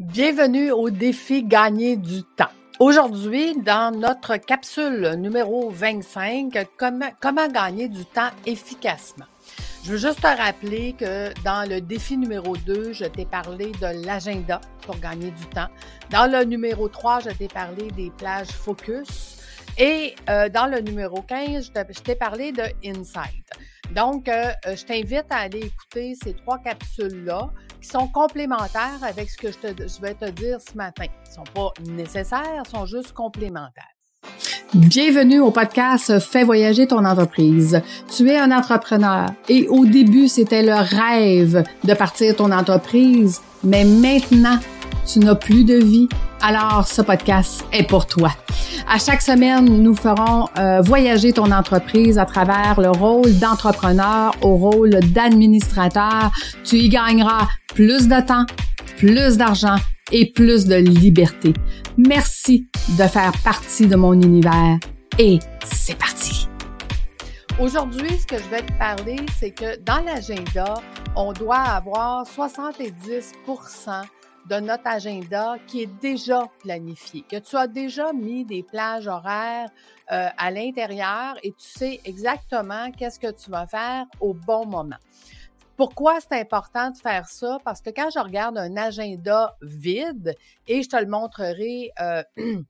Bienvenue au défi gagner du temps. Aujourd'hui, dans notre capsule numéro 25, comment, comment gagner du temps efficacement? Je veux juste te rappeler que dans le défi numéro 2, je t'ai parlé de l'agenda pour gagner du temps. Dans le numéro 3, je t'ai parlé des plages focus. Et euh, dans le numéro 15, je t'ai parlé de Insight. Donc, euh, euh, je t'invite à aller écouter ces trois capsules-là qui sont complémentaires avec ce que je, je vais te dire ce matin. Ils ne sont pas nécessaires, ils sont juste complémentaires. Bienvenue au podcast Fais voyager ton entreprise. Tu es un entrepreneur et au début, c'était le rêve de partir ton entreprise, mais maintenant, tu n'as plus de vie. Alors, ce podcast est pour toi. À chaque semaine, nous ferons euh, voyager ton entreprise à travers le rôle d'entrepreneur au rôle d'administrateur. Tu y gagneras plus de temps, plus d'argent et plus de liberté. Merci de faire partie de mon univers et c'est parti. Aujourd'hui, ce que je vais te parler, c'est que dans l'agenda, on doit avoir 70 de notre agenda qui est déjà planifié, que tu as déjà mis des plages horaires euh, à l'intérieur et tu sais exactement qu'est-ce que tu vas faire au bon moment. Pourquoi c'est important de faire ça? Parce que quand je regarde un agenda vide, et je te le montrerai euh,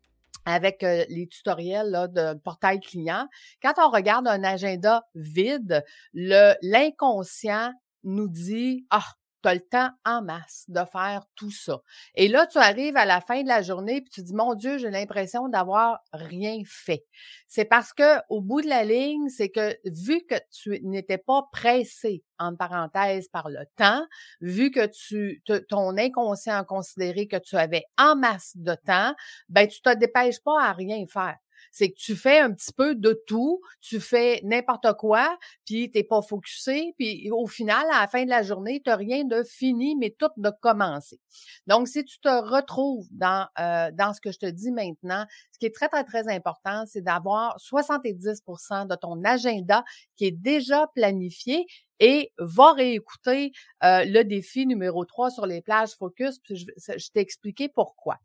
avec euh, les tutoriels de portail client, quand on regarde un agenda vide, l'inconscient nous dit, ah, tu as le temps en masse de faire tout ça. Et là, tu arrives à la fin de la journée puis tu dis mon Dieu, j'ai l'impression d'avoir rien fait. C'est parce que au bout de la ligne, c'est que vu que tu n'étais pas pressé en parenthèse par le temps, vu que tu ton inconscient a considéré que tu avais en masse de temps, ben tu te dépêches pas à rien faire c'est que tu fais un petit peu de tout, tu fais n'importe quoi, puis t'es pas focusé, puis au final, à la fin de la journée, tu rien de fini, mais tout de commencer. Donc, si tu te retrouves dans, euh, dans ce que je te dis maintenant, ce qui est très, très, très important, c'est d'avoir 70% de ton agenda qui est déjà planifié et va réécouter euh, le défi numéro 3 sur les plages focus. Puis je, je t'ai expliqué pourquoi.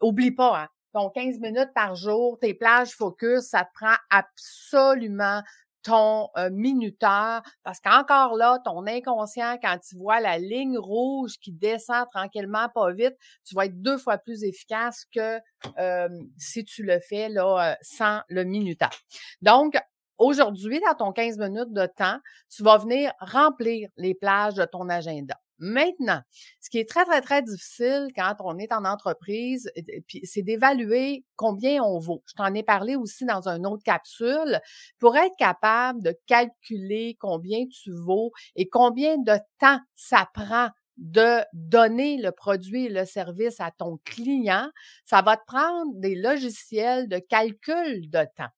Oublie pas, hein, ton 15 minutes par jour, tes plages focus, ça te prend absolument ton euh, minuteur, parce qu'encore là, ton inconscient, quand tu vois la ligne rouge qui descend tranquillement, pas vite, tu vas être deux fois plus efficace que euh, si tu le fais là euh, sans le minuteur. Donc, aujourd'hui, dans ton 15 minutes de temps, tu vas venir remplir les plages de ton agenda. Maintenant, ce qui est très, très, très difficile quand on est en entreprise, c'est d'évaluer combien on vaut. Je t'en ai parlé aussi dans une autre capsule. Pour être capable de calculer combien tu vaux et combien de temps ça prend de donner le produit et le service à ton client, ça va te prendre des logiciels de calcul de temps.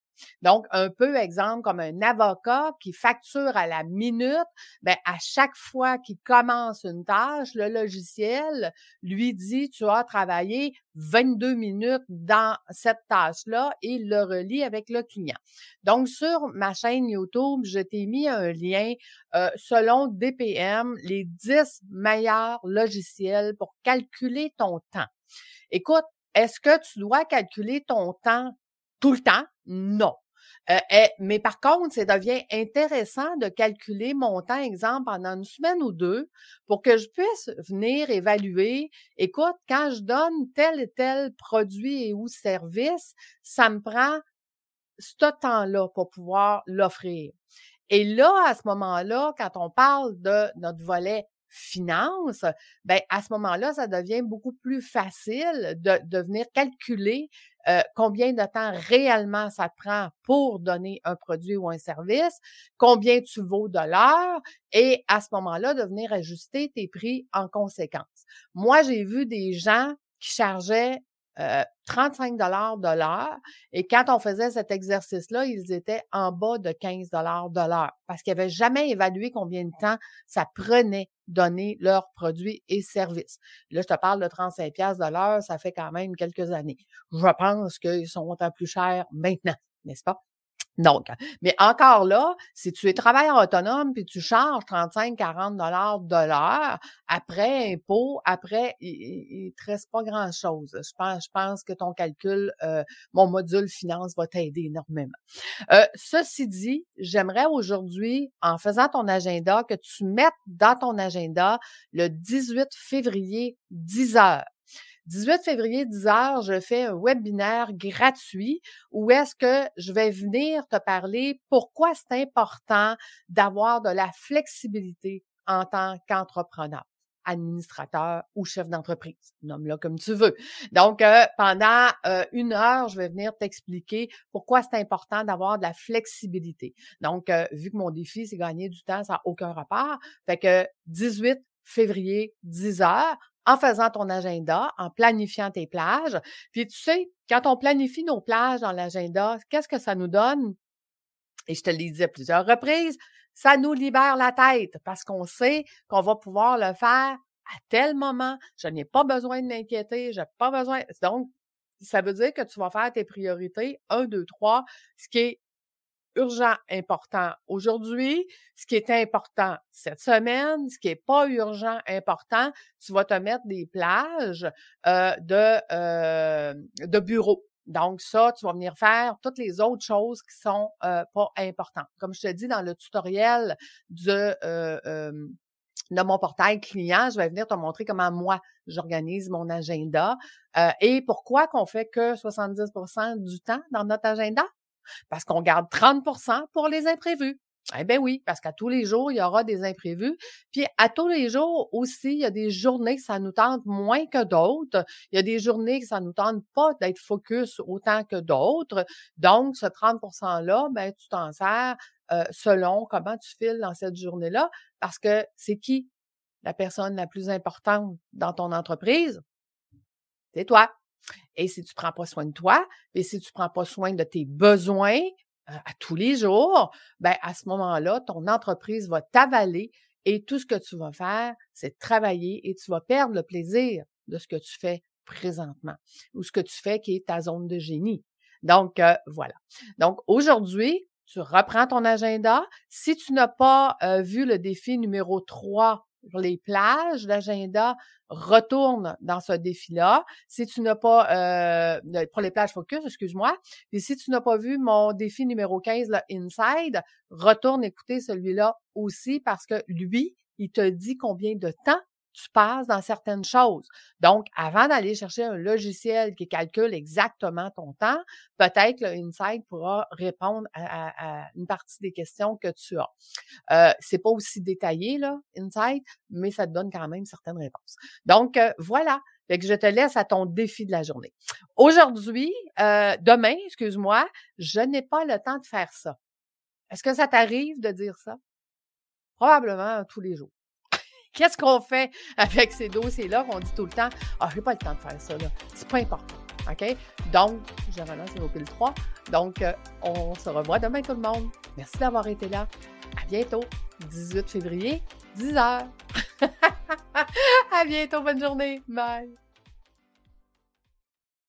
Donc, un peu exemple comme un avocat qui facture à la minute, ben à chaque fois qu'il commence une tâche, le logiciel lui dit tu as travaillé 22 minutes dans cette tâche-là et le relie avec le client. Donc, sur ma chaîne YouTube, je t'ai mis un lien euh, selon DPM, les 10 meilleurs logiciels pour calculer ton temps. Écoute, est-ce que tu dois calculer ton temps tout le temps? Non. Euh, eh, mais par contre, ça devient intéressant de calculer mon temps, exemple, pendant une semaine ou deux, pour que je puisse venir évaluer, écoute, quand je donne tel et tel produit ou service, ça me prend ce temps-là pour pouvoir l'offrir. Et là, à ce moment-là, quand on parle de notre volet finance, ben à ce moment-là, ça devient beaucoup plus facile de venir calculer euh, combien de temps réellement ça prend pour donner un produit ou un service, combien tu vaux de l'heure, et à ce moment-là, de venir ajuster tes prix en conséquence. Moi, j'ai vu des gens qui chargeaient 35 euh, dollars de l'heure. Et quand on faisait cet exercice-là, ils étaient en bas de 15 dollars de l'heure parce qu'ils n'avaient jamais évalué combien de temps ça prenait donner leurs produits et services. Là, je te parle de 35 pièces de l'heure, ça fait quand même quelques années. Je pense qu'ils sont un plus chers maintenant, n'est-ce pas? Donc, mais encore là, si tu es travailleur autonome puis tu charges 35-40 dollars de l'heure, après impôt, après, il, ne te reste pas grand-chose. Je pense, je pense que ton calcul, euh, mon module finance va t'aider énormément. Euh, ceci dit, j'aimerais aujourd'hui, en faisant ton agenda, que tu mettes dans ton agenda le 18 février 10 heures. 18 février, 10 heures, je fais un webinaire gratuit où est-ce que je vais venir te parler pourquoi c'est important d'avoir de la flexibilité en tant qu'entrepreneur administrateur ou chef d'entreprise. Nomme-le comme tu veux. Donc, euh, pendant euh, une heure, je vais venir t'expliquer pourquoi c'est important d'avoir de la flexibilité. Donc, euh, vu que mon défi, c'est gagner du temps, ça n'a aucun rapport. Fait que 18 février, 10 heures, en faisant ton agenda, en planifiant tes plages. Puis tu sais, quand on planifie nos plages dans l'agenda, qu'est-ce que ça nous donne? Et je te l'ai dit à plusieurs reprises, ça nous libère la tête parce qu'on sait qu'on va pouvoir le faire à tel moment. Je n'ai pas besoin de m'inquiéter, je n'ai pas besoin. Donc, ça veut dire que tu vas faire tes priorités, un, deux, trois, ce qui est urgent, important aujourd'hui, ce qui est important cette semaine, ce qui est pas urgent, important, tu vas te mettre des plages euh, de, euh, de bureau. Donc, ça, tu vas venir faire toutes les autres choses qui sont euh, pas importantes. Comme je te dis dans le tutoriel de, de mon portail client, je vais venir te montrer comment moi, j'organise mon agenda et pourquoi qu'on fait que 70% du temps dans notre agenda parce qu'on garde 30% pour les imprévus. Eh bien oui, parce qu'à tous les jours, il y aura des imprévus. Puis à tous les jours aussi, il y a des journées que ça nous tente moins que d'autres. Il y a des journées que ça nous tente pas d'être focus autant que d'autres. Donc, ce 30 %-là, ben, tu t'en sers euh, selon comment tu files dans cette journée-là, parce que c'est qui la personne la plus importante dans ton entreprise? C'est toi. Et si tu prends pas soin de toi, et si tu prends pas soin de tes besoins euh, à tous les jours, ben à ce moment-là, ton entreprise va t'avaler et tout ce que tu vas faire, c'est travailler et tu vas perdre le plaisir de ce que tu fais présentement ou ce que tu fais qui est ta zone de génie. Donc, euh, voilà. Donc, aujourd'hui, tu reprends ton agenda. Si tu n'as pas euh, vu le défi numéro 3 pour les plages, l'agenda retourne dans ce défi-là. Si tu n'as pas, euh, pour les plages focus, excuse-moi, et si tu n'as pas vu mon défi numéro 15, le Inside, retourne écouter celui-là aussi parce que lui, il te dit combien de temps tu passes dans certaines choses. Donc, avant d'aller chercher un logiciel qui calcule exactement ton temps, peut-être que Insight pourra répondre à, une partie des questions que tu as. Euh, c'est pas aussi détaillé, là, Insight, mais ça te donne quand même certaines réponses. Donc, euh, voilà. Fait que je te laisse à ton défi de la journée. Aujourd'hui, euh, demain, excuse-moi, je n'ai pas le temps de faire ça. Est-ce que ça t'arrive de dire ça? Probablement tous les jours. Qu'est-ce qu'on fait avec ces dossiers-là? Qu'on dit tout le temps? Ah, j'ai pas le temps de faire ça, là. C'est pas important. OK? Donc, je relance au pile 3. Donc, euh, on se revoit demain, tout le monde. Merci d'avoir été là. À bientôt. 18 février, 10 h. à bientôt. Bonne journée. Bye.